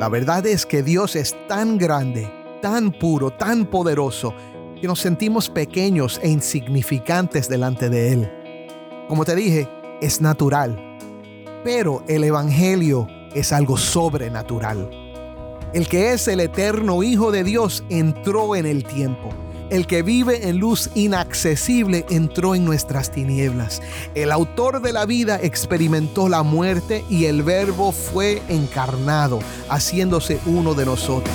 La verdad es que Dios es tan grande, tan puro, tan poderoso, que nos sentimos pequeños e insignificantes delante de Él. Como te dije, es natural, pero el Evangelio es algo sobrenatural. El que es el eterno Hijo de Dios entró en el tiempo. El que vive en luz inaccesible entró en nuestras tinieblas. El autor de la vida experimentó la muerte y el verbo fue encarnado, haciéndose uno de nosotros.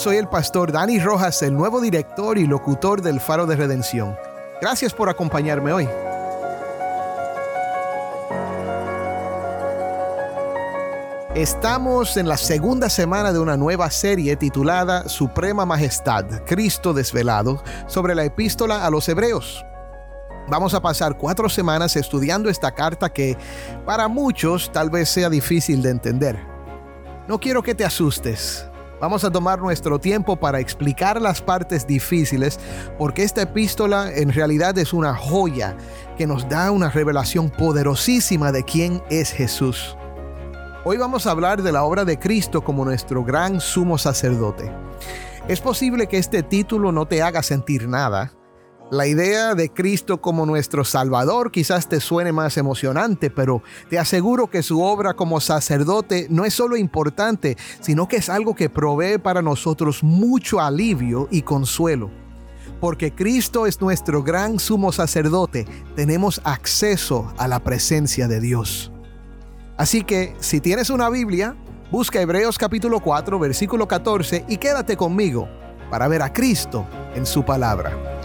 Soy el pastor Dani Rojas, el nuevo director y locutor del Faro de Redención. Gracias por acompañarme hoy. Estamos en la segunda semana de una nueva serie titulada Suprema Majestad, Cristo desvelado, sobre la epístola a los Hebreos. Vamos a pasar cuatro semanas estudiando esta carta que para muchos tal vez sea difícil de entender. No quiero que te asustes. Vamos a tomar nuestro tiempo para explicar las partes difíciles porque esta epístola en realidad es una joya que nos da una revelación poderosísima de quién es Jesús. Hoy vamos a hablar de la obra de Cristo como nuestro gran sumo sacerdote. Es posible que este título no te haga sentir nada. La idea de Cristo como nuestro Salvador quizás te suene más emocionante, pero te aseguro que su obra como sacerdote no es solo importante, sino que es algo que provee para nosotros mucho alivio y consuelo. Porque Cristo es nuestro gran sumo sacerdote, tenemos acceso a la presencia de Dios. Así que si tienes una Biblia, busca Hebreos capítulo 4, versículo 14 y quédate conmigo para ver a Cristo en su palabra.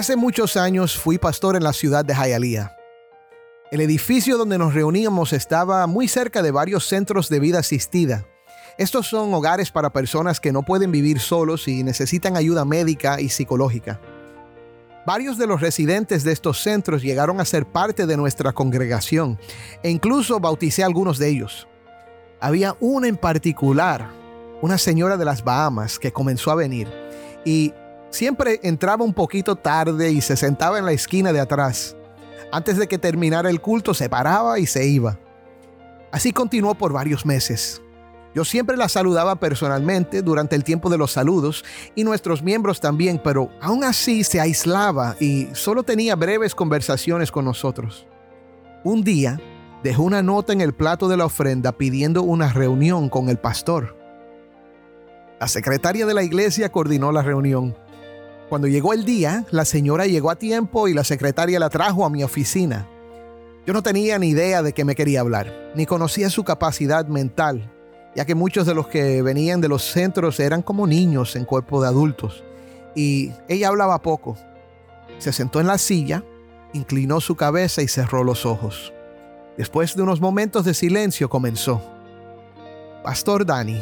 Hace muchos años fui pastor en la ciudad de Hialeah. El edificio donde nos reuníamos estaba muy cerca de varios centros de vida asistida. Estos son hogares para personas que no pueden vivir solos y necesitan ayuda médica y psicológica. Varios de los residentes de estos centros llegaron a ser parte de nuestra congregación e incluso bauticé a algunos de ellos. Había una en particular, una señora de las Bahamas que comenzó a venir y siempre entraba un poquito tarde y se sentaba en la esquina de atrás. Antes de que terminara el culto se paraba y se iba. Así continuó por varios meses. Yo siempre la saludaba personalmente durante el tiempo de los saludos y nuestros miembros también, pero aún así se aislaba y solo tenía breves conversaciones con nosotros. Un día dejó una nota en el plato de la ofrenda pidiendo una reunión con el pastor. La secretaria de la iglesia coordinó la reunión cuando llegó el día, la señora llegó a tiempo y la secretaria la trajo a mi oficina. Yo no tenía ni idea de qué me quería hablar, ni conocía su capacidad mental, ya que muchos de los que venían de los centros eran como niños en cuerpo de adultos, y ella hablaba poco. Se sentó en la silla, inclinó su cabeza y cerró los ojos. Después de unos momentos de silencio comenzó. Pastor Dani,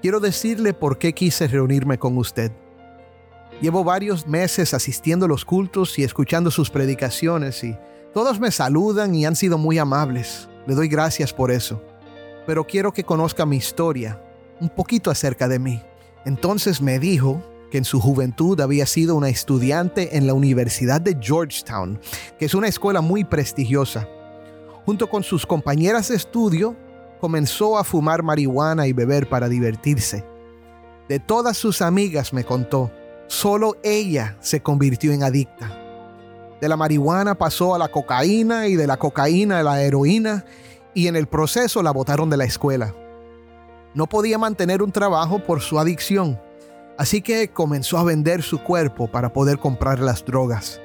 quiero decirle por qué quise reunirme con usted. Llevo varios meses asistiendo a los cultos y escuchando sus predicaciones y todos me saludan y han sido muy amables. Le doy gracias por eso. Pero quiero que conozca mi historia, un poquito acerca de mí. Entonces me dijo que en su juventud había sido una estudiante en la Universidad de Georgetown, que es una escuela muy prestigiosa. Junto con sus compañeras de estudio, comenzó a fumar marihuana y beber para divertirse. De todas sus amigas me contó, Solo ella se convirtió en adicta. De la marihuana pasó a la cocaína y de la cocaína a la heroína y en el proceso la botaron de la escuela. No podía mantener un trabajo por su adicción, así que comenzó a vender su cuerpo para poder comprar las drogas.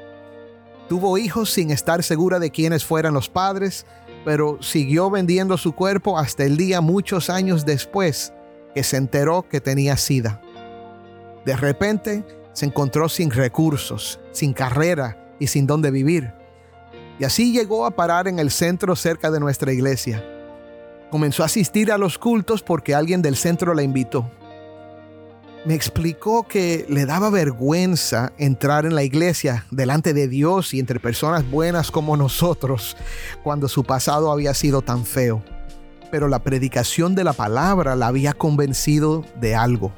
Tuvo hijos sin estar segura de quiénes fueran los padres, pero siguió vendiendo su cuerpo hasta el día muchos años después que se enteró que tenía sida. De repente se encontró sin recursos, sin carrera y sin dónde vivir. Y así llegó a parar en el centro cerca de nuestra iglesia. Comenzó a asistir a los cultos porque alguien del centro la invitó. Me explicó que le daba vergüenza entrar en la iglesia delante de Dios y entre personas buenas como nosotros cuando su pasado había sido tan feo. Pero la predicación de la palabra la había convencido de algo.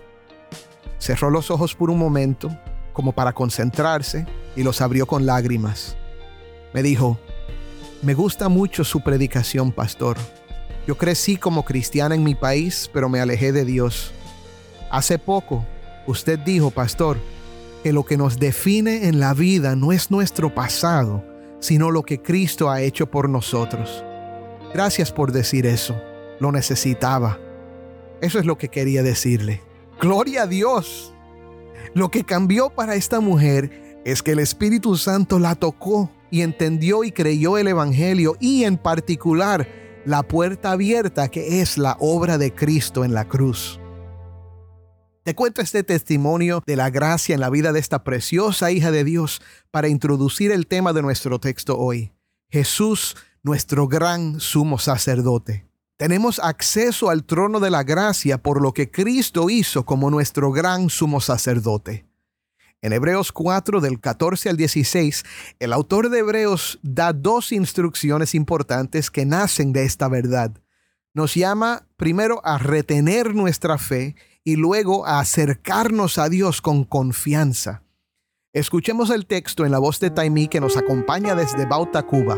Cerró los ojos por un momento, como para concentrarse, y los abrió con lágrimas. Me dijo, me gusta mucho su predicación, pastor. Yo crecí como cristiana en mi país, pero me alejé de Dios. Hace poco, usted dijo, pastor, que lo que nos define en la vida no es nuestro pasado, sino lo que Cristo ha hecho por nosotros. Gracias por decir eso. Lo necesitaba. Eso es lo que quería decirle. Gloria a Dios. Lo que cambió para esta mujer es que el Espíritu Santo la tocó y entendió y creyó el Evangelio y en particular la puerta abierta que es la obra de Cristo en la cruz. Te cuento este testimonio de la gracia en la vida de esta preciosa hija de Dios para introducir el tema de nuestro texto hoy. Jesús, nuestro gran sumo sacerdote. Tenemos acceso al trono de la gracia por lo que Cristo hizo como nuestro gran sumo sacerdote. En Hebreos 4 del 14 al 16, el autor de Hebreos da dos instrucciones importantes que nacen de esta verdad. Nos llama primero a retener nuestra fe y luego a acercarnos a Dios con confianza. Escuchemos el texto en la voz de Taimí que nos acompaña desde Bauta, Cuba.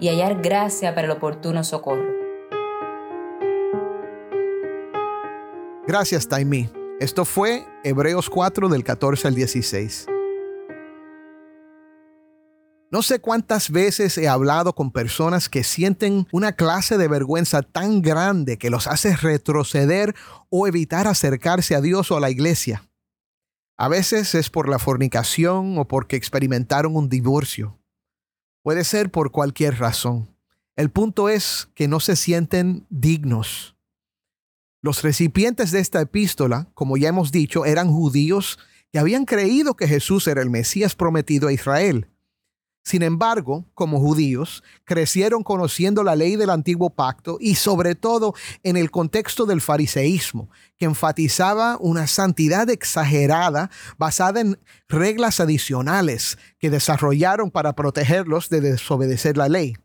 y hallar gracia para el oportuno socorro. Gracias, Taimí. Esto fue Hebreos 4 del 14 al 16. No sé cuántas veces he hablado con personas que sienten una clase de vergüenza tan grande que los hace retroceder o evitar acercarse a Dios o a la iglesia. A veces es por la fornicación o porque experimentaron un divorcio. Puede ser por cualquier razón. El punto es que no se sienten dignos. Los recipientes de esta epístola, como ya hemos dicho, eran judíos que habían creído que Jesús era el Mesías prometido a Israel. Sin embargo, como judíos, crecieron conociendo la ley del antiguo pacto y sobre todo en el contexto del fariseísmo, que enfatizaba una santidad exagerada basada en reglas adicionales que desarrollaron para protegerlos de desobedecer la ley.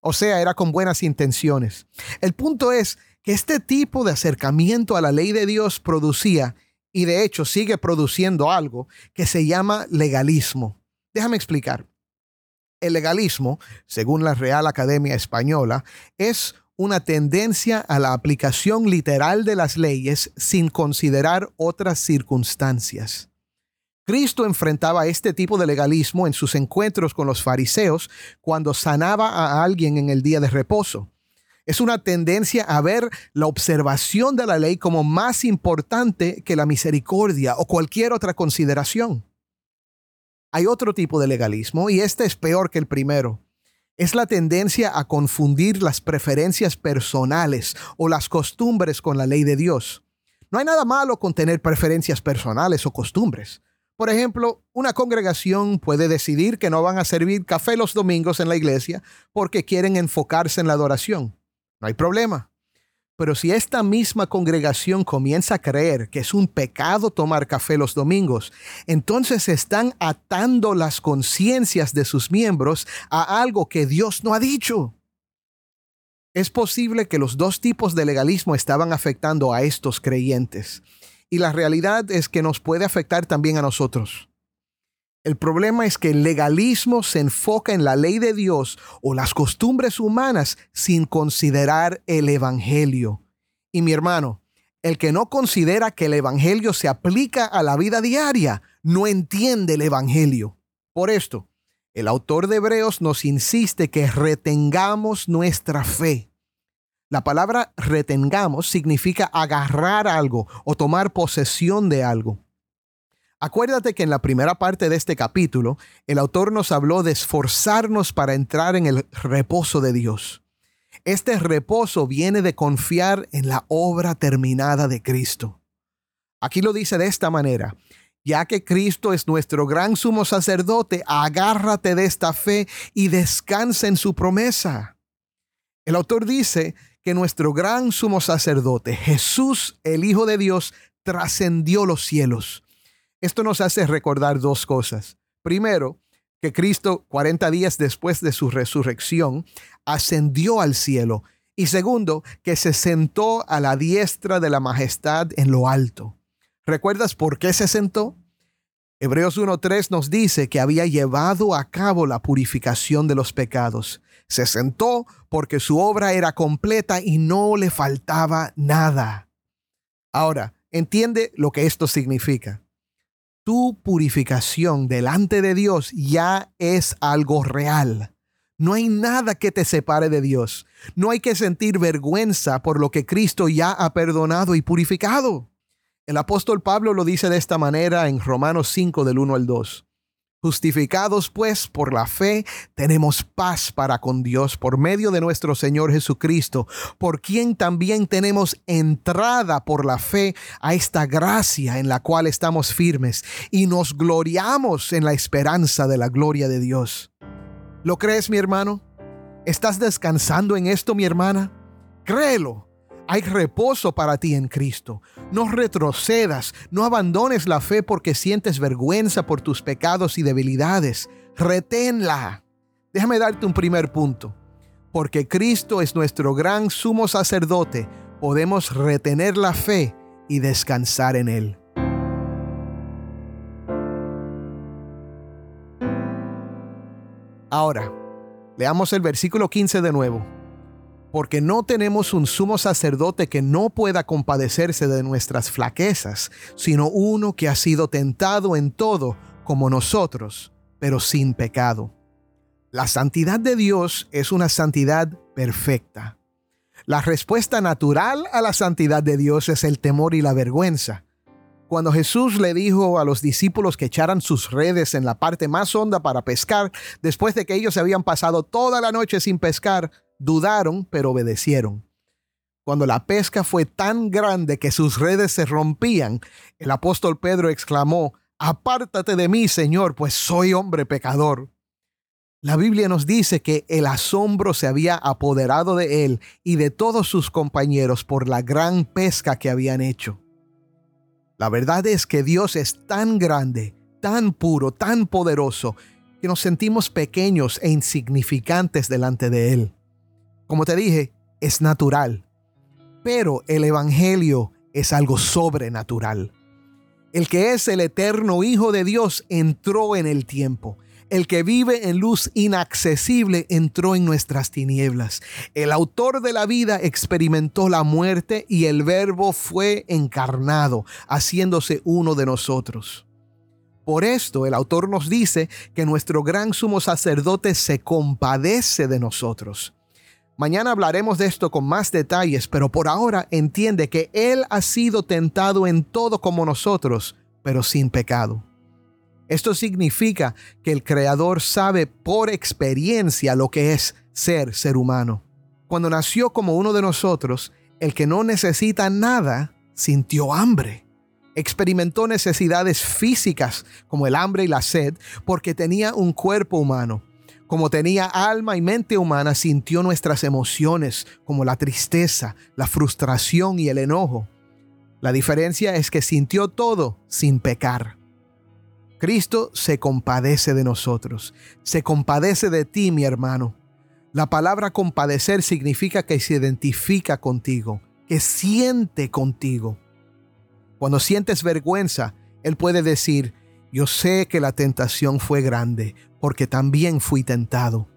O sea, era con buenas intenciones. El punto es que este tipo de acercamiento a la ley de Dios producía, y de hecho sigue produciendo algo, que se llama legalismo. Déjame explicar. El legalismo, según la Real Academia Española, es una tendencia a la aplicación literal de las leyes sin considerar otras circunstancias. Cristo enfrentaba este tipo de legalismo en sus encuentros con los fariseos cuando sanaba a alguien en el día de reposo. Es una tendencia a ver la observación de la ley como más importante que la misericordia o cualquier otra consideración. Hay otro tipo de legalismo y este es peor que el primero. Es la tendencia a confundir las preferencias personales o las costumbres con la ley de Dios. No hay nada malo con tener preferencias personales o costumbres. Por ejemplo, una congregación puede decidir que no van a servir café los domingos en la iglesia porque quieren enfocarse en la adoración. No hay problema. Pero si esta misma congregación comienza a creer que es un pecado tomar café los domingos, entonces están atando las conciencias de sus miembros a algo que Dios no ha dicho. Es posible que los dos tipos de legalismo estaban afectando a estos creyentes. Y la realidad es que nos puede afectar también a nosotros. El problema es que el legalismo se enfoca en la ley de Dios o las costumbres humanas sin considerar el Evangelio. Y mi hermano, el que no considera que el Evangelio se aplica a la vida diaria, no entiende el Evangelio. Por esto, el autor de Hebreos nos insiste que retengamos nuestra fe. La palabra retengamos significa agarrar algo o tomar posesión de algo. Acuérdate que en la primera parte de este capítulo, el autor nos habló de esforzarnos para entrar en el reposo de Dios. Este reposo viene de confiar en la obra terminada de Cristo. Aquí lo dice de esta manera, ya que Cristo es nuestro gran sumo sacerdote, agárrate de esta fe y descansa en su promesa. El autor dice que nuestro gran sumo sacerdote, Jesús, el Hijo de Dios, trascendió los cielos esto nos hace recordar dos cosas. Primero, que Cristo, 40 días después de su resurrección, ascendió al cielo. Y segundo, que se sentó a la diestra de la majestad en lo alto. ¿Recuerdas por qué se sentó? Hebreos 1.3 nos dice que había llevado a cabo la purificación de los pecados. Se sentó porque su obra era completa y no le faltaba nada. Ahora, entiende lo que esto significa tu purificación delante de Dios ya es algo real. No hay nada que te separe de Dios. No hay que sentir vergüenza por lo que Cristo ya ha perdonado y purificado. El apóstol Pablo lo dice de esta manera en Romanos 5 del 1 al 2. Justificados pues por la fe, tenemos paz para con Dios por medio de nuestro Señor Jesucristo, por quien también tenemos entrada por la fe a esta gracia en la cual estamos firmes y nos gloriamos en la esperanza de la gloria de Dios. ¿Lo crees, mi hermano? ¿Estás descansando en esto, mi hermana? Créelo hay reposo para ti en Cristo. No retrocedas, no abandones la fe porque sientes vergüenza por tus pecados y debilidades. Reténla. Déjame darte un primer punto. Porque Cristo es nuestro gran sumo sacerdote, podemos retener la fe y descansar en Él. Ahora, leamos el versículo 15 de nuevo porque no tenemos un sumo sacerdote que no pueda compadecerse de nuestras flaquezas, sino uno que ha sido tentado en todo como nosotros, pero sin pecado. La santidad de Dios es una santidad perfecta. La respuesta natural a la santidad de Dios es el temor y la vergüenza. Cuando Jesús le dijo a los discípulos que echaran sus redes en la parte más honda para pescar, después de que ellos habían pasado toda la noche sin pescar, dudaron, pero obedecieron. Cuando la pesca fue tan grande que sus redes se rompían, el apóstol Pedro exclamó, Apártate de mí, Señor, pues soy hombre pecador. La Biblia nos dice que el asombro se había apoderado de él y de todos sus compañeros por la gran pesca que habían hecho. La verdad es que Dios es tan grande, tan puro, tan poderoso, que nos sentimos pequeños e insignificantes delante de Él. Como te dije, es natural. Pero el Evangelio es algo sobrenatural. El que es el eterno Hijo de Dios entró en el tiempo. El que vive en luz inaccesible entró en nuestras tinieblas. El autor de la vida experimentó la muerte y el verbo fue encarnado, haciéndose uno de nosotros. Por esto el autor nos dice que nuestro gran sumo sacerdote se compadece de nosotros. Mañana hablaremos de esto con más detalles, pero por ahora entiende que Él ha sido tentado en todo como nosotros, pero sin pecado. Esto significa que el Creador sabe por experiencia lo que es ser ser humano. Cuando nació como uno de nosotros, el que no necesita nada sintió hambre. Experimentó necesidades físicas como el hambre y la sed porque tenía un cuerpo humano como tenía alma y mente humana, sintió nuestras emociones, como la tristeza, la frustración y el enojo. La diferencia es que sintió todo sin pecar. Cristo se compadece de nosotros, se compadece de ti, mi hermano. La palabra compadecer significa que se identifica contigo, que siente contigo. Cuando sientes vergüenza, Él puede decir, yo sé que la tentación fue grande, porque también fui tentado.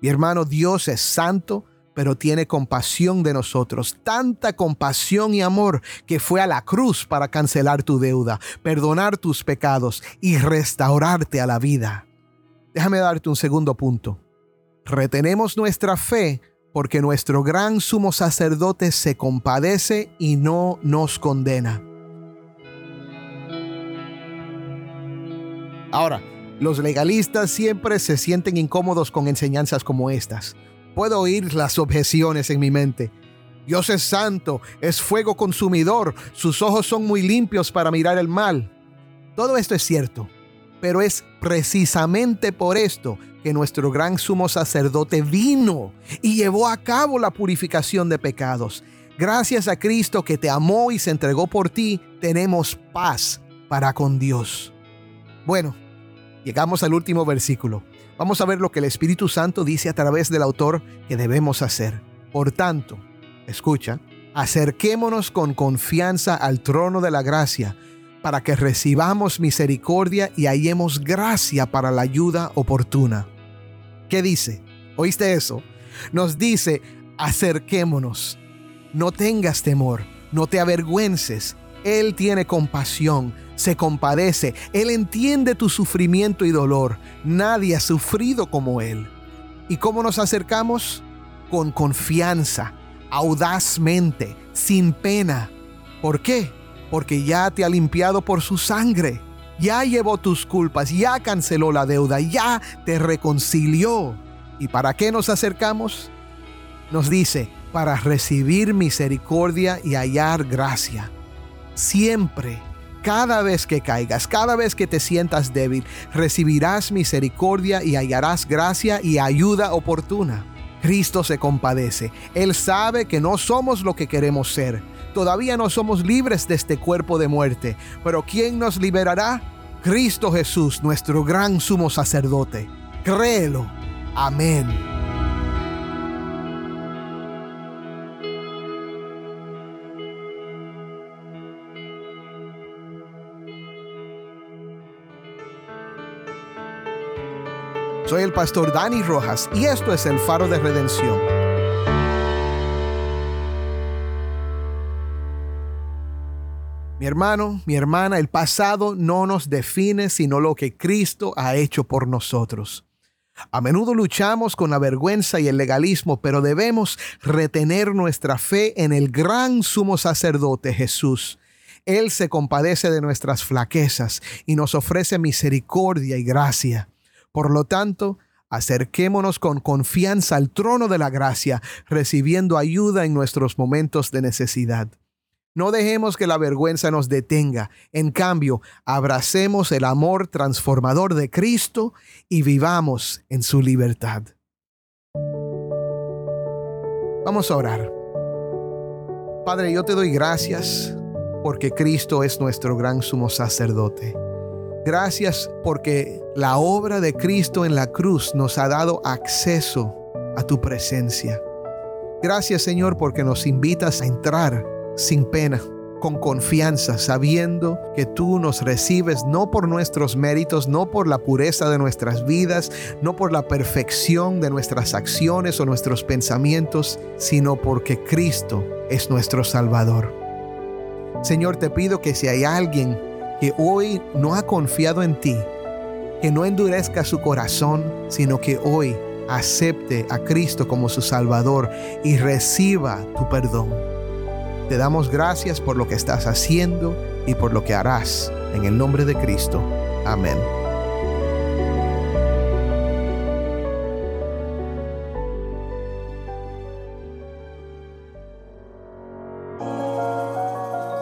Mi hermano, Dios es santo, pero tiene compasión de nosotros, tanta compasión y amor que fue a la cruz para cancelar tu deuda, perdonar tus pecados y restaurarte a la vida. Déjame darte un segundo punto. Retenemos nuestra fe porque nuestro gran sumo sacerdote se compadece y no nos condena. Ahora, los legalistas siempre se sienten incómodos con enseñanzas como estas. Puedo oír las objeciones en mi mente. Dios es santo, es fuego consumidor, sus ojos son muy limpios para mirar el mal. Todo esto es cierto, pero es precisamente por esto que nuestro gran sumo sacerdote vino y llevó a cabo la purificación de pecados. Gracias a Cristo que te amó y se entregó por ti, tenemos paz para con Dios. Bueno, llegamos al último versículo. Vamos a ver lo que el Espíritu Santo dice a través del autor que debemos hacer. Por tanto, escucha, acerquémonos con confianza al trono de la gracia para que recibamos misericordia y hallemos gracia para la ayuda oportuna. ¿Qué dice? ¿Oíste eso? Nos dice, acerquémonos. No tengas temor, no te avergüences. Él tiene compasión, se compadece, Él entiende tu sufrimiento y dolor. Nadie ha sufrido como Él. ¿Y cómo nos acercamos? Con confianza, audazmente, sin pena. ¿Por qué? Porque ya te ha limpiado por su sangre, ya llevó tus culpas, ya canceló la deuda, ya te reconcilió. ¿Y para qué nos acercamos? Nos dice, para recibir misericordia y hallar gracia. Siempre cada vez que caigas, cada vez que te sientas débil, recibirás misericordia y hallarás gracia y ayuda oportuna. Cristo se compadece. Él sabe que no somos lo que queremos ser. Todavía no somos libres de este cuerpo de muerte. Pero ¿quién nos liberará? Cristo Jesús, nuestro gran sumo sacerdote. Créelo. Amén. Soy el pastor Dani Rojas y esto es el faro de redención. Mi hermano, mi hermana, el pasado no nos define sino lo que Cristo ha hecho por nosotros. A menudo luchamos con la vergüenza y el legalismo, pero debemos retener nuestra fe en el gran sumo sacerdote Jesús. Él se compadece de nuestras flaquezas y nos ofrece misericordia y gracia. Por lo tanto, acerquémonos con confianza al trono de la gracia, recibiendo ayuda en nuestros momentos de necesidad. No dejemos que la vergüenza nos detenga. En cambio, abracemos el amor transformador de Cristo y vivamos en su libertad. Vamos a orar. Padre, yo te doy gracias porque Cristo es nuestro gran sumo sacerdote. Gracias porque la obra de Cristo en la cruz nos ha dado acceso a tu presencia. Gracias Señor porque nos invitas a entrar sin pena, con confianza, sabiendo que tú nos recibes no por nuestros méritos, no por la pureza de nuestras vidas, no por la perfección de nuestras acciones o nuestros pensamientos, sino porque Cristo es nuestro Salvador. Señor, te pido que si hay alguien que hoy no ha confiado en ti, que no endurezca su corazón, sino que hoy acepte a Cristo como su Salvador y reciba tu perdón. Te damos gracias por lo que estás haciendo y por lo que harás. En el nombre de Cristo. Amén.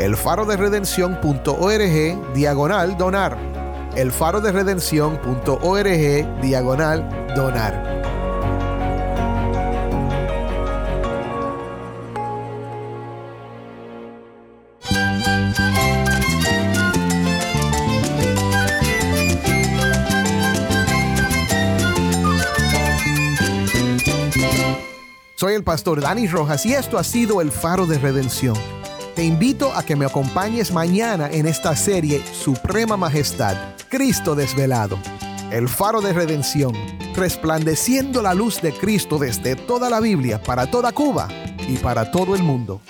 elfaroderedención.org diagonal donar. elfaroderedención.org diagonal donar. Soy el pastor Dani Rojas y esto ha sido el Faro de Redención. Te invito a que me acompañes mañana en esta serie Suprema Majestad, Cristo desvelado. El Faro de Redención, resplandeciendo la luz de Cristo desde toda la Biblia, para toda Cuba y para todo el mundo.